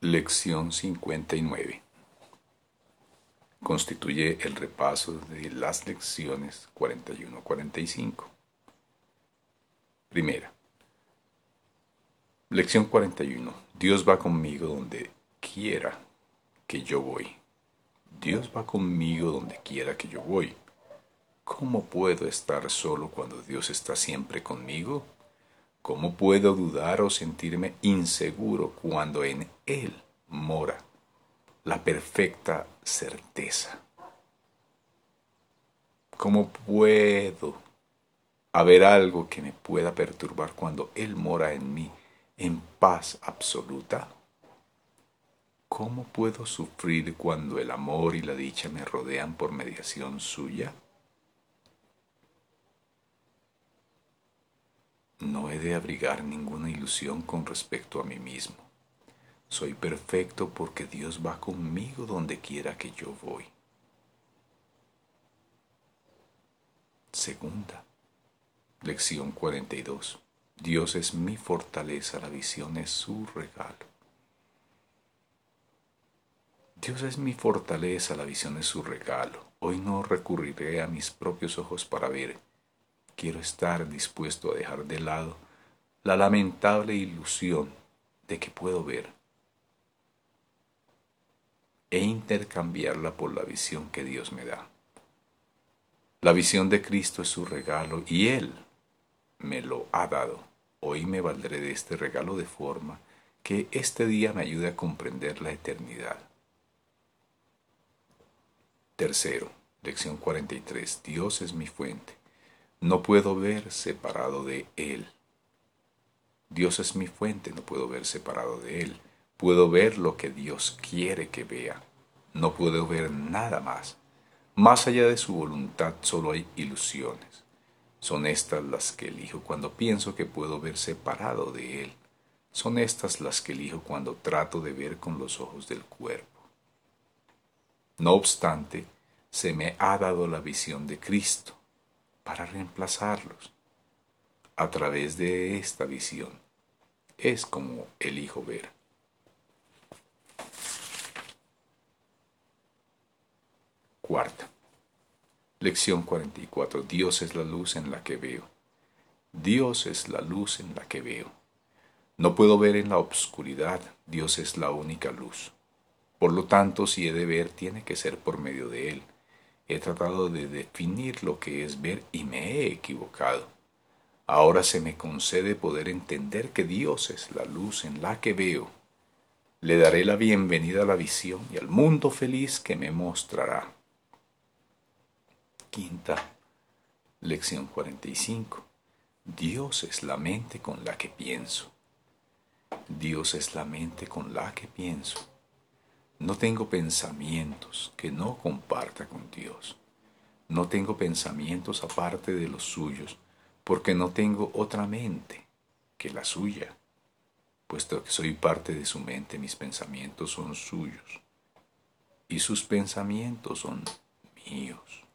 Lección 59 constituye el repaso de las lecciones 41-45. Primera. Lección 41. Dios va conmigo donde quiera que yo voy. Dios va conmigo donde quiera que yo voy. ¿Cómo puedo estar solo cuando Dios está siempre conmigo? ¿Cómo puedo dudar o sentirme inseguro cuando en Él mora la perfecta certeza? ¿Cómo puedo haber algo que me pueda perturbar cuando Él mora en mí en paz absoluta? ¿Cómo puedo sufrir cuando el amor y la dicha me rodean por mediación suya? No he de abrigar ninguna ilusión con respecto a mí mismo. Soy perfecto porque Dios va conmigo donde quiera que yo voy. Segunda. Lección 42. Dios es mi fortaleza, la visión es su regalo. Dios es mi fortaleza, la visión es su regalo. Hoy no recurriré a mis propios ojos para ver quiero estar dispuesto a dejar de lado la lamentable ilusión de que puedo ver e intercambiarla por la visión que Dios me da. La visión de Cristo es su regalo y Él me lo ha dado. Hoy me valdré de este regalo de forma que este día me ayude a comprender la eternidad. Tercero, lección 43. Dios es mi fuente. No puedo ver separado de Él. Dios es mi fuente, no puedo ver separado de Él. Puedo ver lo que Dios quiere que vea. No puedo ver nada más. Más allá de su voluntad solo hay ilusiones. Son estas las que elijo cuando pienso que puedo ver separado de Él. Son estas las que elijo cuando trato de ver con los ojos del cuerpo. No obstante, se me ha dado la visión de Cristo para reemplazarlos. A través de esta visión es como elijo ver. Cuarta. Lección 44. Dios es la luz en la que veo. Dios es la luz en la que veo. No puedo ver en la obscuridad, Dios es la única luz. Por lo tanto, si he de ver, tiene que ser por medio de Él He tratado de definir lo que es ver y me he equivocado. Ahora se me concede poder entender que Dios es la luz en la que veo. Le daré la bienvenida a la visión y al mundo feliz que me mostrará. Quinta lección 45. Dios es la mente con la que pienso. Dios es la mente con la que pienso. No tengo pensamientos que no comparta con Dios. No tengo pensamientos aparte de los suyos, porque no tengo otra mente que la suya. Puesto que soy parte de su mente, mis pensamientos son suyos, y sus pensamientos son míos.